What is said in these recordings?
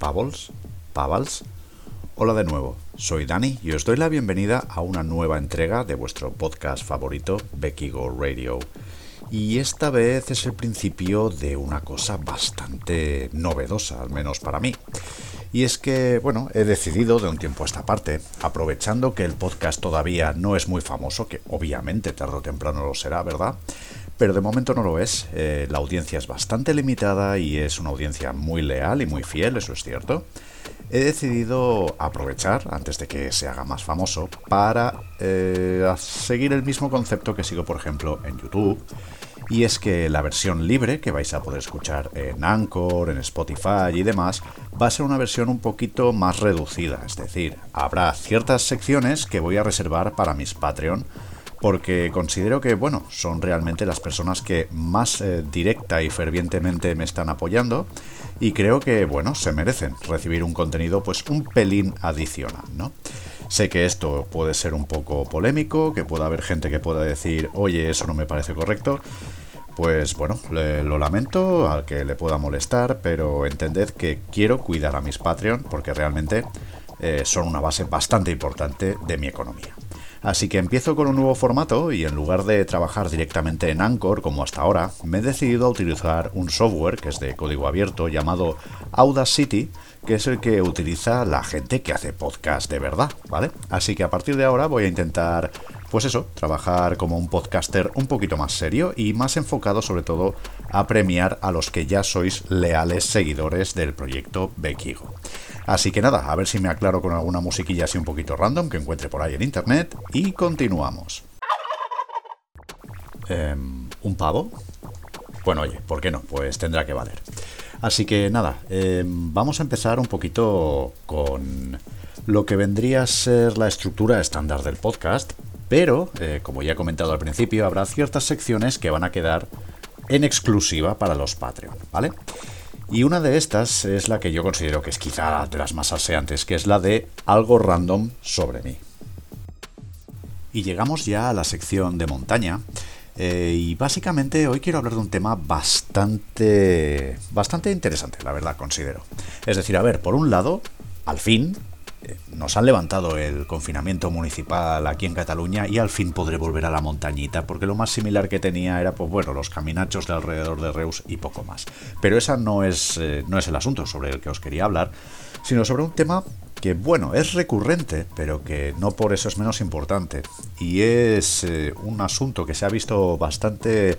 Pavels, Pavals. Hola de nuevo, soy Dani y os doy la bienvenida a una nueva entrega de vuestro podcast favorito, Becky Go Radio. Y esta vez es el principio de una cosa bastante novedosa, al menos para mí. Y es que, bueno, he decidido de un tiempo a esta parte, aprovechando que el podcast todavía no es muy famoso, que obviamente tarde o temprano lo será, ¿verdad? Pero de momento no lo es. Eh, la audiencia es bastante limitada y es una audiencia muy leal y muy fiel, eso es cierto. He decidido aprovechar, antes de que se haga más famoso, para eh, seguir el mismo concepto que sigo, por ejemplo, en YouTube. Y es que la versión libre que vais a poder escuchar en Anchor, en Spotify y demás, va a ser una versión un poquito más reducida. Es decir, habrá ciertas secciones que voy a reservar para mis Patreon porque considero que, bueno, son realmente las personas que más eh, directa y fervientemente me están apoyando y creo que, bueno, se merecen recibir un contenido pues un pelín adicional, ¿no? Sé que esto puede ser un poco polémico, que pueda haber gente que pueda decir, oye, eso no me parece correcto. Pues bueno, lo lamento al que le pueda molestar, pero entended que quiero cuidar a mis Patreon porque realmente eh, son una base bastante importante de mi economía. Así que empiezo con un nuevo formato y en lugar de trabajar directamente en Anchor como hasta ahora, me he decidido a utilizar un software que es de código abierto llamado Audacity, que es el que utiliza la gente que hace podcast de verdad, ¿vale? Así que a partir de ahora voy a intentar, pues eso, trabajar como un podcaster un poquito más serio y más enfocado sobre todo a premiar a los que ya sois leales seguidores del proyecto Bekigo. Así que nada, a ver si me aclaro con alguna musiquilla así un poquito random que encuentre por ahí en internet y continuamos. Em, ¿Un pavo? Bueno, oye, ¿por qué no? Pues tendrá que valer. Así que nada, em, vamos a empezar un poquito con lo que vendría a ser la estructura estándar del podcast, pero, eh, como ya he comentado al principio, habrá ciertas secciones que van a quedar en exclusiva para los Patreon, ¿vale? Y una de estas es la que yo considero que es quizá de las más aseantes, que es la de algo random sobre mí. Y llegamos ya a la sección de montaña. Eh, y básicamente hoy quiero hablar de un tema bastante, bastante interesante, la verdad, considero. Es decir, a ver, por un lado, al fin, nos han levantado el confinamiento municipal aquí en Cataluña y al fin podré volver a la montañita, porque lo más similar que tenía era, pues bueno, los caminachos de alrededor de Reus y poco más. Pero esa no es, eh, no es el asunto sobre el que os quería hablar, sino sobre un tema que, bueno, es recurrente, pero que no por eso es menos importante. Y es eh, un asunto que se ha visto bastante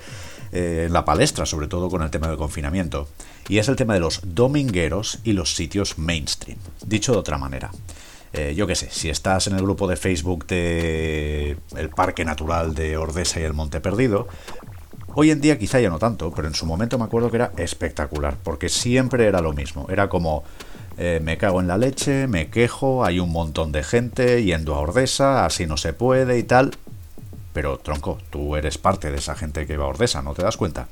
eh, en la palestra, sobre todo con el tema del confinamiento. Y es el tema de los domingueros y los sitios mainstream. Dicho de otra manera. Eh, yo qué sé, si estás en el grupo de Facebook de el Parque Natural de Ordesa y el Monte Perdido, hoy en día quizá ya no tanto, pero en su momento me acuerdo que era espectacular, porque siempre era lo mismo, era como eh, me cago en la leche, me quejo, hay un montón de gente yendo a Ordesa, así no se puede y tal, pero tronco, tú eres parte de esa gente que va a Ordesa, ¿no te das cuenta?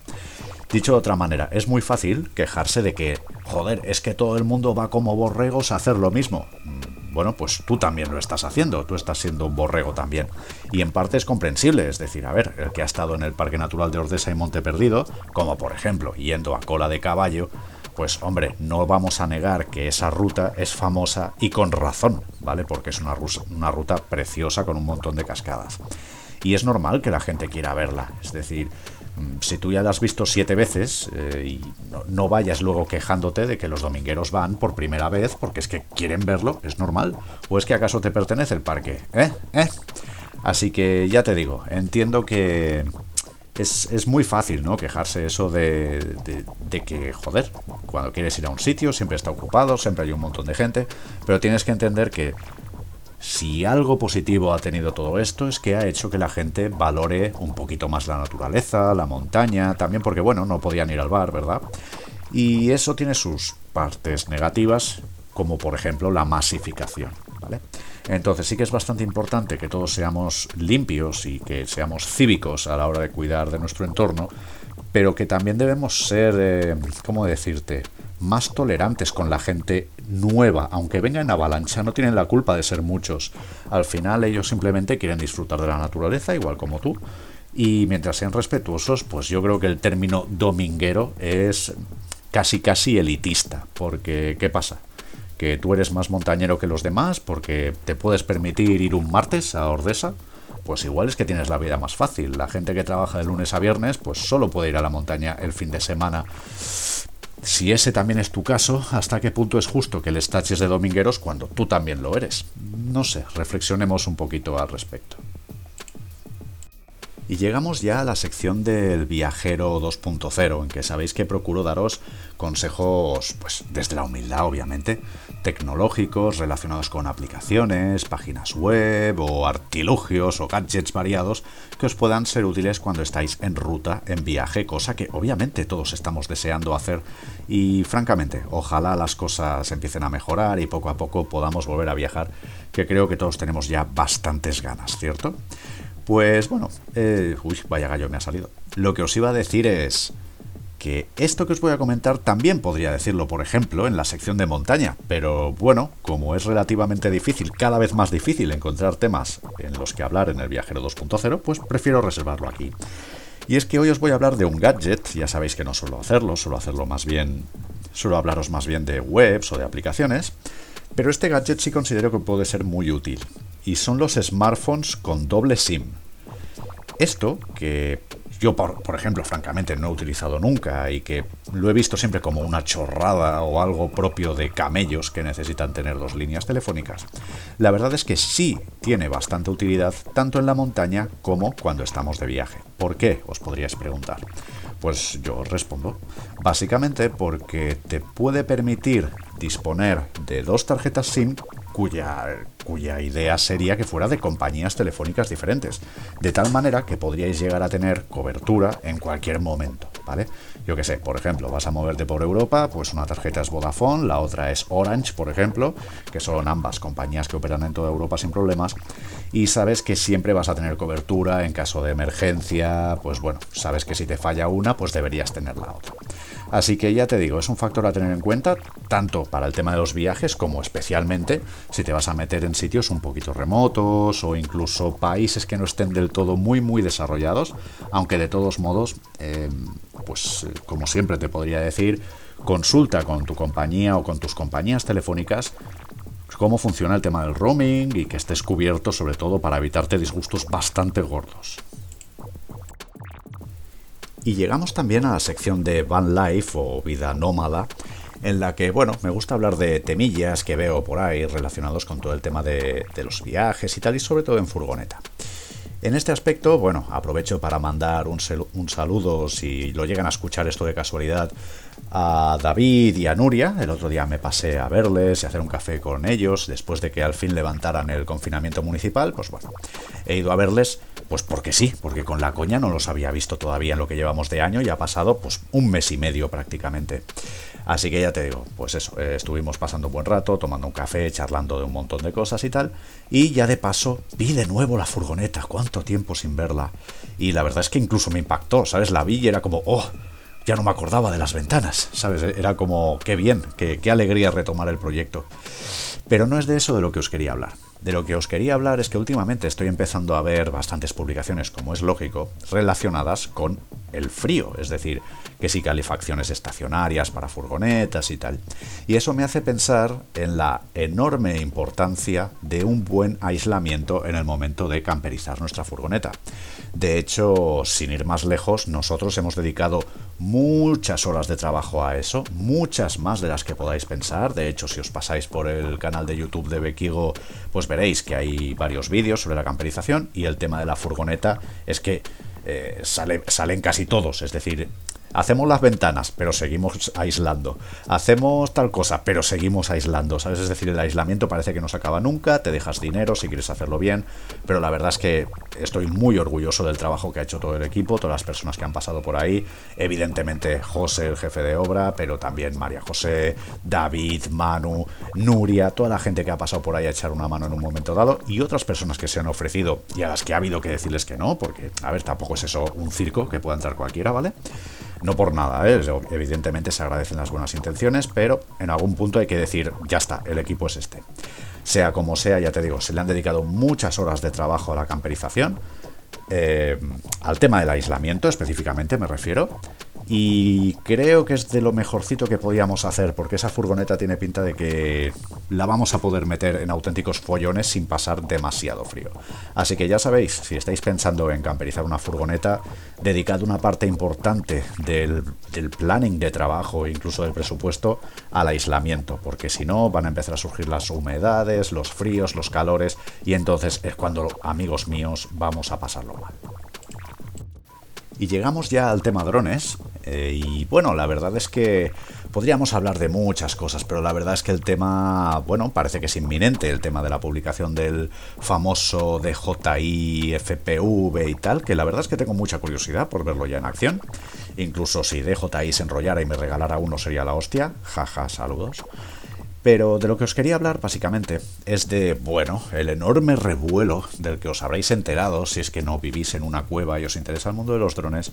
Dicho de otra manera, es muy fácil quejarse de que, joder, es que todo el mundo va como borregos a hacer lo mismo bueno, pues tú también lo estás haciendo, tú estás siendo un borrego también. Y en parte es comprensible, es decir, a ver, el que ha estado en el Parque Natural de Ordesa y Monte Perdido, como por ejemplo yendo a cola de caballo, pues hombre, no vamos a negar que esa ruta es famosa y con razón, ¿vale? Porque es una, una ruta preciosa con un montón de cascadas. Y es normal que la gente quiera verla, es decir, Mm, si tú ya la has visto siete veces eh, y no, vayas luego quejándote de que los domingueros van por primera vez porque es que quieren verlo, es normal. ¿O es que acaso te pertenece el parque? ¿Eh? ¿Eh? Así que ya te digo, entiendo que es, muy fácil, ¿no? Quejarse eso de, de, que, joder, cuando quieres ir a un sitio siempre está ocupado, siempre hay un montón de gente, pero tienes que entender que si algo positivo ha tenido todo esto es que ha hecho que la gente valore un poquito más la naturaleza, la montaña, también porque, bueno, no podían ir al bar, ¿verdad? Y eso tiene sus partes negativas, como por ejemplo la masificación. Entonces sí que es bastante importante que todos seamos limpios y que seamos cívicos a la hora de cuidar de nuestro entorno, pero que también debemos ser, eh, ¿cómo decirte?, más tolerantes con la gente nueva, aunque venga en avalancha, no tienen la culpa de ser muchos. Al final ellos simplemente quieren disfrutar de la naturaleza, igual como tú. Y mientras sean respetuosos, pues yo creo que el término dominguero es casi casi elitista, porque ¿qué pasa? que tú eres más montañero que los demás porque te puedes permitir ir un martes a Ordesa, pues igual es que tienes la vida más fácil. La gente que trabaja de lunes a viernes, pues solo puede ir a la montaña el fin de semana. Si ese también es tu caso, ¿hasta qué punto es justo que les taches de domingueros cuando tú también lo eres? No sé, reflexionemos un poquito al respecto. Y llegamos ya a la sección del viajero 2.0, en que sabéis que procuro daros consejos, pues desde la humildad obviamente, tecnológicos relacionados con aplicaciones, páginas web o artilugios o gadgets variados que os puedan ser útiles cuando estáis en ruta, en viaje, cosa que obviamente todos estamos deseando hacer y francamente, ojalá las cosas empiecen a mejorar y poco a poco podamos volver a viajar, que creo que todos tenemos ya bastantes ganas, ¿cierto? Pues bueno, eh, uy, vaya gallo me ha salido. Lo que os iba a decir es que esto que os voy a comentar también podría decirlo, por ejemplo, en la sección de montaña, pero bueno, como es relativamente difícil, cada vez más difícil encontrar temas en los que hablar en el viajero 2.0, pues prefiero reservarlo aquí. Y es que hoy os voy a hablar de un gadget, ya sabéis que no suelo hacerlo, suelo hacerlo más bien, suelo hablaros más bien de webs o de aplicaciones, pero este gadget sí considero que puede ser muy útil y son los smartphones con doble SIM. Esto, que yo, por, por, ejemplo, francamente no he utilizado nunca y que lo he visto siempre como una chorrada o algo propio de camellos que necesitan tener dos líneas telefónicas, la verdad es que sí tiene bastante utilidad tanto en la montaña como cuando estamos de viaje. ¿Por qué? Os podríais preguntar. Pues yo os respondo. Básicamente porque te puede permitir disponer de dos tarjetas SIM cuya, cuya idea sería que fuera de compañías telefónicas diferentes, de tal manera que podríais llegar a tener cobertura en cualquier momento, ¿vale? Yo que sé, por ejemplo, vas a moverte por Europa, pues una tarjeta es Vodafone, la otra es Orange, por ejemplo, que son ambas compañías que operan en toda Europa sin problemas, y sabes que siempre vas a tener cobertura en caso de emergencia, pues bueno, sabes que si te falla una, pues deberías tener la otra. Así que ya te digo, es un factor a tener en cuenta, tanto para el tema de los viajes como especialmente si te vas a meter en sitios un poquito remotos o incluso países que no estén del todo muy muy desarrollados, aunque de todos modos, em, pues como siempre te podría decir, consulta con tu compañía o con tus compañías telefónicas cómo funciona el tema del roaming y que estés cubierto sobre todo para evitarte disgustos bastante gordos. Y llegamos también a la sección de Van Life o vida nómada, en la que, bueno, me gusta hablar de temillas que veo por ahí relacionados con todo el tema de, los viajes y tal, y sobre todo en furgoneta. En este aspecto, bueno, aprovecho para mandar un, un, saludo, si lo llegan a escuchar esto de casualidad, a David y a Nuria. El otro día me pasé a verles y a hacer un café con ellos, después de que al fin levantaran el confinamiento municipal. Pues bueno, he ido a verles, pues porque sí, porque con la coña no los había visto todavía en lo que llevamos de año y ha pasado pues un mes y medio prácticamente. Así que ya te digo, pues eso, eh, estuvimos pasando un buen rato, tomando un café, charlando de un montón de cosas y tal. Y ya de paso vi de nuevo la furgoneta, cuánto tiempo sin verla. Y la verdad es que incluso me impactó, ¿sabes? La vi y era como, oh, ya no me acordaba de las ventanas, ¿sabes? Era como, qué bien, qué, alegría retomar el proyecto. Pero no es de eso de lo que os quería hablar. De lo que os quería hablar es que últimamente estoy empezando a ver bastantes publicaciones, como es lógico, relacionadas con el frío, es decir, que sí calefacciones estacionarias para furgonetas y tal. Y eso me hace pensar en la enorme importancia de un buen aislamiento en el momento de camperizar nuestra furgoneta. De hecho, sin ir más lejos, nosotros hemos dedicado muchas horas de trabajo a eso, muchas más de las que podáis pensar. De hecho, si os pasáis por el canal de YouTube de Bequigo, pues veréis que hay varios vídeos sobre la camperización y el tema de la furgoneta es que eh, salen casi todos. Es decir, Hacemos las ventanas, pero seguimos aislando. Hacemos tal cosa, pero seguimos aislando. ¿Sabes? Es decir, el aislamiento parece que no se acaba nunca, te dejas dinero si quieres hacerlo bien, pero la verdad es que estoy muy orgulloso del trabajo que ha hecho todo el equipo, todas las personas que han pasado por ahí. Evidentemente, José, el jefe de obra, pero también María José, David, Manu, Nuria, toda la gente que ha pasado por ahí a echar una mano en un momento dado y otras personas que se han ofrecido y a las que ha habido que decirles que no, porque, a ver, tampoco es eso un circo que pueda entrar cualquiera, ¿vale? No por nada, ¿eh? evidentemente se agradecen las buenas intenciones, pero en algún punto hay que decir, ya está, el equipo es este. Sea como sea, ya te digo, se le han dedicado muchas horas de trabajo a la camperización, eh, al tema del aislamiento específicamente me refiero, y creo que es de lo mejorcito que podíamos hacer, porque esa furgoneta tiene pinta de que la vamos a poder meter en auténticos follones sin pasar demasiado frío. Así que ya sabéis, si estáis pensando en camperizar una furgoneta, dedicad una parte importante del, planning de trabajo incluso del presupuesto al aislamiento, porque si no van a empezar a surgir las humedades, los fríos, los calores, y entonces es cuando, amigos míos, vamos a pasarlo mal. Y llegamos ya al tema drones. Eh, y bueno, la verdad es que podríamos hablar de muchas cosas, pero la verdad es que el tema, bueno, parece que es inminente, el tema de la publicación del famoso DJI FPV y tal, que la verdad es que tengo mucha curiosidad por verlo ya en acción. Incluso si DJI se enrollara y me regalara uno sería la hostia. Jaja, saludos. Pero de lo que os quería hablar básicamente es de, bueno, el enorme revuelo del que os habréis enterado si es que no vivís en una cueva y os interesa el mundo de los drones.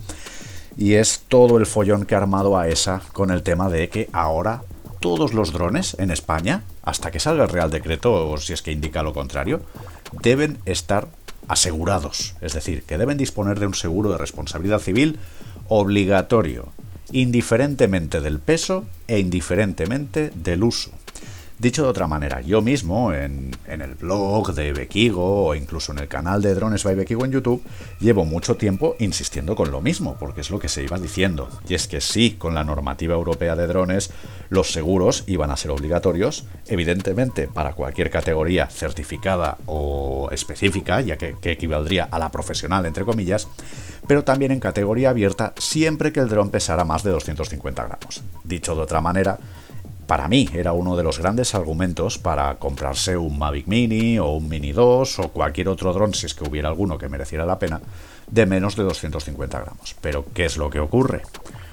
Y es todo el follón que ha armado a esa con el tema de que ahora todos los drones en España, hasta que salga el Real Decreto o si es que indica lo contrario, deben estar asegurados. Es decir, que deben disponer de un seguro de responsabilidad civil obligatorio, indiferentemente del peso e indiferentemente del uso. Dicho de otra manera, yo mismo en, el blog de Bekigo o incluso en el canal de Drones by Bekigo en YouTube llevo mucho tiempo insistiendo con lo mismo, porque es lo que se iba diciendo. Y es que sí, con la normativa europea de drones, los seguros iban a ser obligatorios, evidentemente para cualquier categoría certificada o específica, ya que, que equivaldría a la profesional, entre comillas, pero también en categoría abierta siempre que el dron pesara más de 250 gramos. Dicho de otra manera, para mí era uno de los grandes argumentos para comprarse un Mavic Mini o un Mini 2 o cualquier otro dron, si es que hubiera alguno que mereciera la pena, de menos de 250 gramos. Pero, ¿qué es lo que ocurre?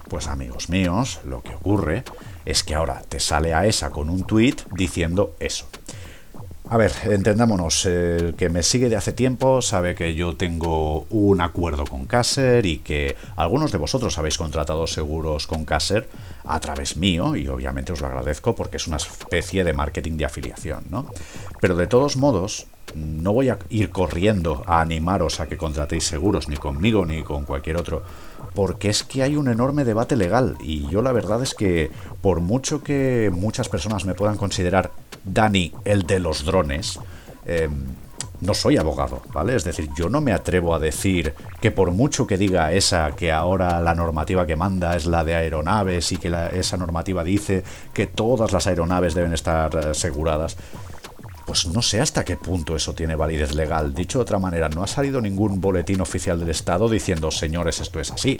Pues amigos míos, lo que ocurre es que ahora te sale a esa con un tweet diciendo eso. A ver, entendámonos, el que me sigue de hace tiempo sabe que yo tengo un acuerdo con Caser y que algunos de vosotros habéis contratado seguros con Caser a través mío y obviamente os lo agradezco porque es una especie de marketing de afiliación, ¿no? Pero de todos modos, no voy a ir corriendo a animaros a que contratéis seguros ni conmigo ni con cualquier otro porque es que hay un enorme debate legal y yo la verdad es que por mucho que muchas personas me puedan considerar Dani, el de los drones, em, no soy abogado, ¿vale? Es decir, yo no me atrevo a decir que por mucho que diga esa que ahora la normativa que manda es la de aeronaves y que esa normativa dice que todas las aeronaves deben estar eh, aseguradas, pues no sé hasta qué punto eso tiene validez legal. Dicho de otra manera, no ha salido ningún boletín oficial del Estado diciendo, señores, esto es así.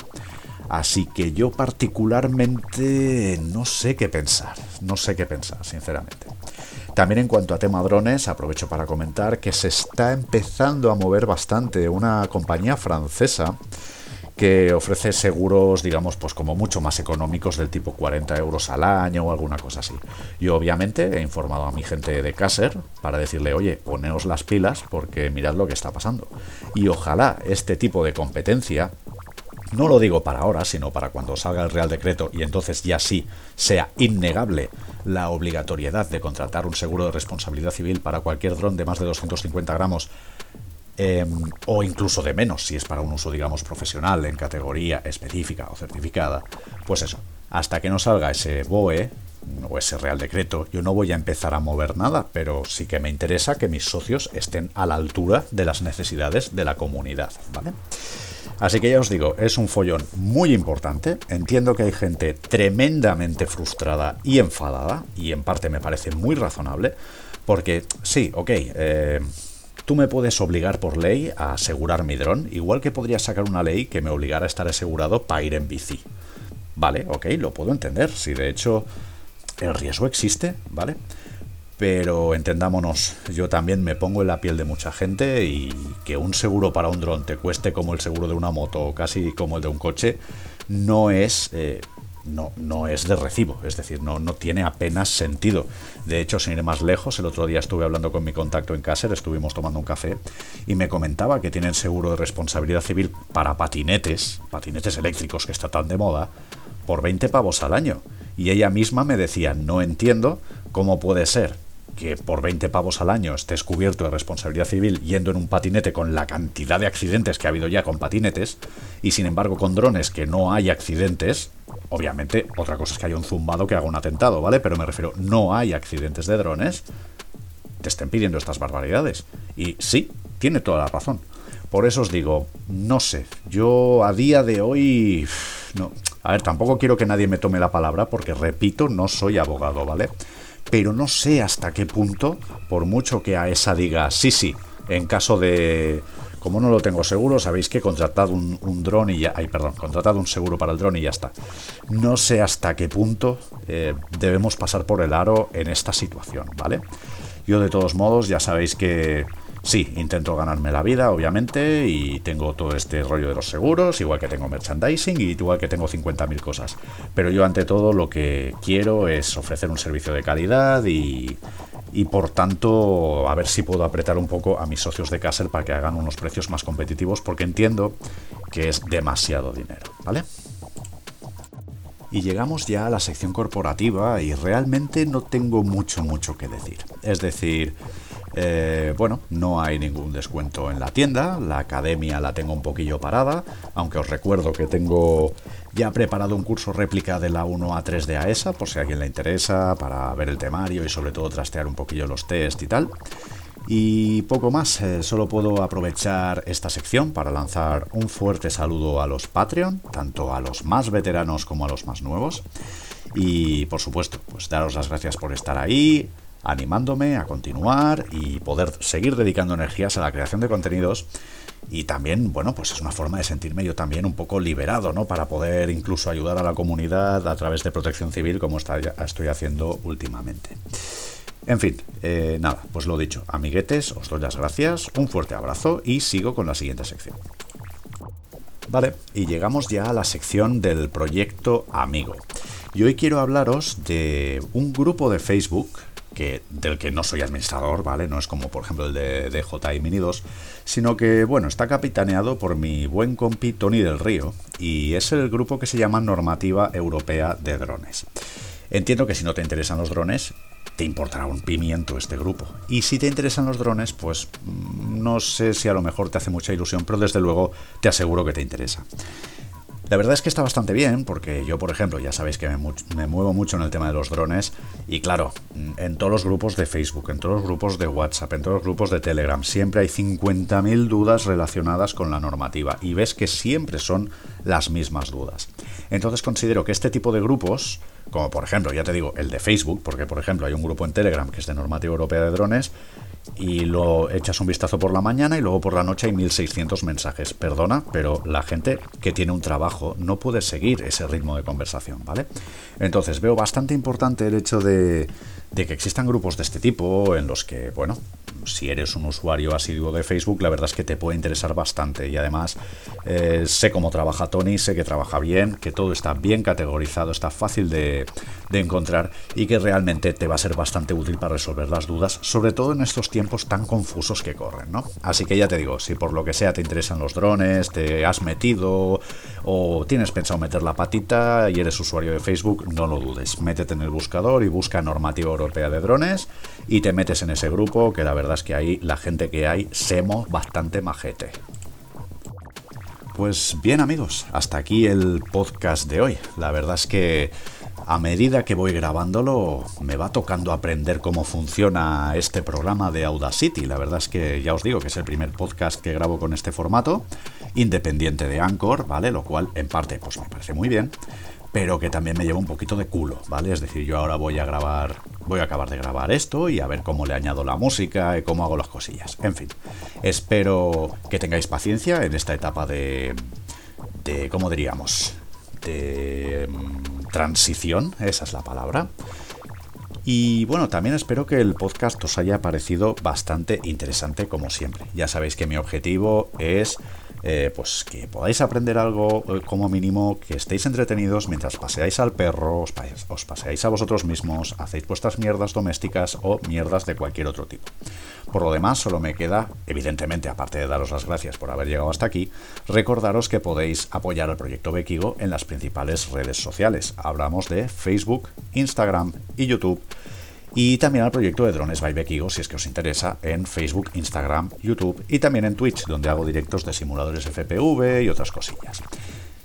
Así que yo particularmente no sé qué pensar, no sé qué pensar, sinceramente. También en cuanto a tema drones, aprovecho para comentar que se está empezando a mover bastante una compañía francesa que ofrece seguros, digamos, pues como mucho más económicos del tipo 40 euros al año o alguna cosa así. Yo obviamente he informado a mi gente de Caser para decirle, oye, poneos las pilas porque mirad lo que está pasando. Y ojalá este tipo de competencia no lo digo para ahora, sino para cuando salga el Real Decreto y entonces ya sí sea innegable la obligatoriedad de contratar un seguro de responsabilidad civil para cualquier dron de más de 250 gramos em, o incluso de menos si es para un uso, digamos, profesional en categoría específica o certificada. Pues eso, hasta que no salga ese BOE o ese Real Decreto, yo no voy a empezar a mover nada, pero sí que me interesa que mis socios estén a la altura de las necesidades de la comunidad, ¿vale? Así que ya os digo, es un follón muy importante. Entiendo que hay gente tremendamente frustrada y enfadada, y en parte me parece muy razonable, porque sí, ok, eh, tú me puedes obligar por ley a asegurar mi dron, igual que podría sacar una ley que me obligara a estar asegurado para ir en bici. Vale, ok, lo puedo entender. Si de hecho el riesgo existe, ¿vale? Pero entendámonos, yo también me pongo en la piel de mucha gente y que un seguro para un dron te cueste como el seguro de una moto o casi como el de un coche, no es, eh, no, no es de recibo, es decir, no, no tiene apenas sentido. De hecho, sin ir más lejos, el otro día estuve hablando con mi contacto en Caser, estuvimos tomando un café y me comentaba que tienen seguro de responsabilidad civil para patinetes, patinetes eléctricos que está tan de moda, por 20 pavos al año. Y ella misma me decía, no entiendo cómo puede ser que por 20 pavos al año estés cubierto de responsabilidad civil yendo en un patinete con la cantidad de accidentes que ha habido ya con patinetes y sin embargo con drones que no hay accidentes, Obviamente, otra cosa es que haya un zumbado que haga un atentado, ¿vale? Pero me refiero, no hay accidentes de drones, te estén pidiendo estas barbaridades. Y sí, tiene toda la razón. Por eso os digo, no sé, yo a día de hoy... No, a ver, tampoco quiero que nadie me tome la palabra porque, repito, no soy abogado, ¿vale? Pero no sé hasta qué punto, por mucho que a esa diga, sí, sí, en caso de como no lo tengo seguro, sabéis que he contratado un, dron y ya. Ay, perdón, contratado un seguro para el dron y ya está. No sé hasta qué punto eh, debemos pasar por el aro en esta situación, ¿vale? Yo, de todos modos, ya sabéis que sí, intento ganarme la vida, obviamente, y tengo todo este rollo de los seguros, igual que tengo merchandising y igual que tengo 50.000 cosas. Pero yo, ante todo, lo que quiero es ofrecer un servicio de calidad y y por tanto a ver si puedo apretar un poco a mis socios de Castle para que hagan unos precios más competitivos porque entiendo que es demasiado dinero, ¿vale? Y llegamos ya a la sección corporativa y realmente no tengo mucho, mucho que decir. Es decir, eh, bueno, no hay ningún descuento en la tienda, la academia la tengo un poquillo parada, aunque os recuerdo que tengo ya preparado un curso réplica de la 1 a 3 de AESA, por si a alguien le interesa, para ver el temario y sobre todo trastear un poquillo los test y tal. Y poco más, eh, solo puedo aprovechar esta sección para lanzar un fuerte saludo a los Patreon, tanto a los más veteranos como a los más nuevos. Y por supuesto, pues daros las gracias por estar ahí, animándome a continuar y poder seguir dedicando energías a la creación de contenidos. Y también, bueno, pues es una forma de sentirme yo también un poco liberado, ¿no? Para poder incluso ayudar a la comunidad a través de protección civil, como estoy haciendo últimamente. En fin, eh, nada, pues lo dicho, amiguetes, os doy las gracias, un fuerte abrazo y sigo con la siguiente sección. Vale, y llegamos ya a la sección del proyecto Amigo. Y hoy quiero hablaros de un grupo de Facebook del que no soy administrador, ¿vale? No es como, por ejemplo, el de, de JI Mini 2, sino que, bueno, está capitaneado por mi buen compi Tony del Río y es el grupo que se llama Normativa Europea de Drones. Entiendo que si no te interesan los drones, te importará un pimiento este grupo. Y si te interesan los drones, pues mm, no sé si a lo mejor te hace mucha ilusión, pero desde luego te aseguro que te interesa. La verdad es que está bastante bien, porque yo, por ejemplo, ya sabéis que me, muevo mucho en el tema de los drones, y claro, en todos los grupos de Facebook, en todos los grupos de WhatsApp, en todos los grupos de Telegram, siempre hay 50.000 dudas relacionadas con la normativa, y ves que siempre son las mismas dudas. Entonces considero que este tipo de grupos, como por ejemplo, ya te digo, el de Facebook, porque por ejemplo hay un grupo en Telegram que es de normativa europea de drones, y lo echas un vistazo por la mañana y luego por la noche hay 1600 mensajes. Perdona, pero la gente que tiene un trabajo no puede seguir ese ritmo de conversación, ¿vale? Entonces veo bastante importante el hecho de, de que existan grupos de este tipo en los que, bueno, si eres un usuario asiduo de Facebook, la verdad es que te puede interesar bastante. Y además, eh, sé cómo trabaja Tony, sé que trabaja bien, que todo está bien categorizado, está fácil de, de, encontrar y que realmente te va a ser bastante útil para resolver las dudas, sobre todo en estos tiempos tan confusos que corren, ¿no? Así que ya te digo, si por lo que sea te interesan los drones, te has metido o tienes pensado meter la patita y eres usuario de Facebook, no lo dudes. Métete en el buscador y busca normativa europea de drones y te metes en ese grupo que la verdad es que ahí la gente que hay semos bastante majete. Pues bien amigos, hasta aquí el podcast de hoy. La verdad es que a medida que voy grabándolo me va tocando aprender cómo funciona este programa de Audacity. La verdad es que ya os digo que es el primer podcast que grabo con este formato, independiente de Anchor, ¿vale? Lo cual en parte pues me parece muy bien pero que también me lleva un poquito de culo, ¿vale? Es decir, yo ahora voy a grabar, voy a acabar de grabar esto y a ver cómo le añado la música y cómo hago las cosillas. En fin, espero que tengáis paciencia en esta etapa de, de ¿cómo diríamos? De mm, transición, esa es la palabra. Y bueno, también espero que el podcast os haya parecido bastante interesante como siempre. Ya sabéis que mi objetivo es eh, pues que podáis aprender algo eh, como mínimo, que estéis entretenidos mientras paseáis al perro, os, paseáis a vosotros mismos, hacéis vuestras mierdas domésticas o mierdas de cualquier otro tipo. Por lo demás, solo me queda, evidentemente, aparte de daros las gracias por haber llegado hasta aquí, recordaros que podéis apoyar al proyecto Bekigo en las principales redes sociales. Hablamos de Facebook, Instagram y YouTube y también al proyecto de Drones by Bekigo si es que os interesa en Facebook, Instagram, YouTube y también en Twitch donde hago directos de simuladores FPV y otras cosillas.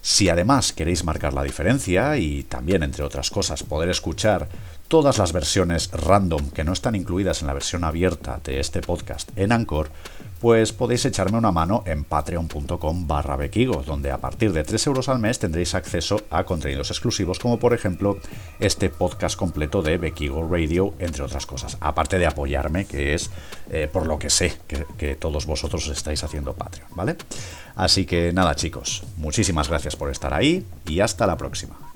Si además queréis marcar la diferencia y también, entre otras cosas, poder escuchar todas las versiones random que no están incluidas en la versión abierta de este podcast en Anchor, pues podéis echarme una mano en patreon.com barra donde a partir de 3 euros al mes tendréis acceso a contenidos exclusivos, como por ejemplo este podcast completo de Bequigo Radio, entre otras cosas. Aparte de apoyarme, que es eh, por lo que sé que, que todos vosotros estáis haciendo Patreon, ¿vale? Así que nada chicos, muchísimas gracias por estar ahí y hasta la próxima.